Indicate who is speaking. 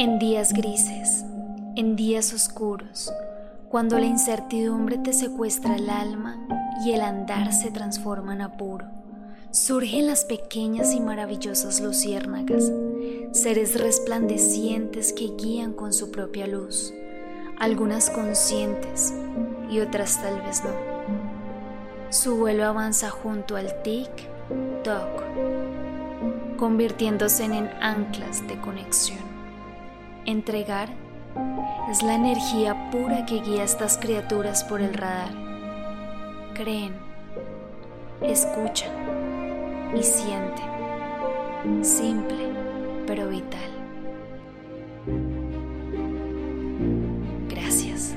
Speaker 1: En días grises, en días oscuros, cuando la incertidumbre te secuestra el alma y el andar se transforma en apuro, surgen las pequeñas y maravillosas luciérnagas, seres resplandecientes que guían con su propia luz, algunas conscientes y otras tal vez no. Su vuelo avanza junto al tic-toc, convirtiéndose en anclas de conexión. Entregar es la energía pura que guía a estas criaturas por el radar. Creen, escuchan y sienten. Simple pero vital. Gracias.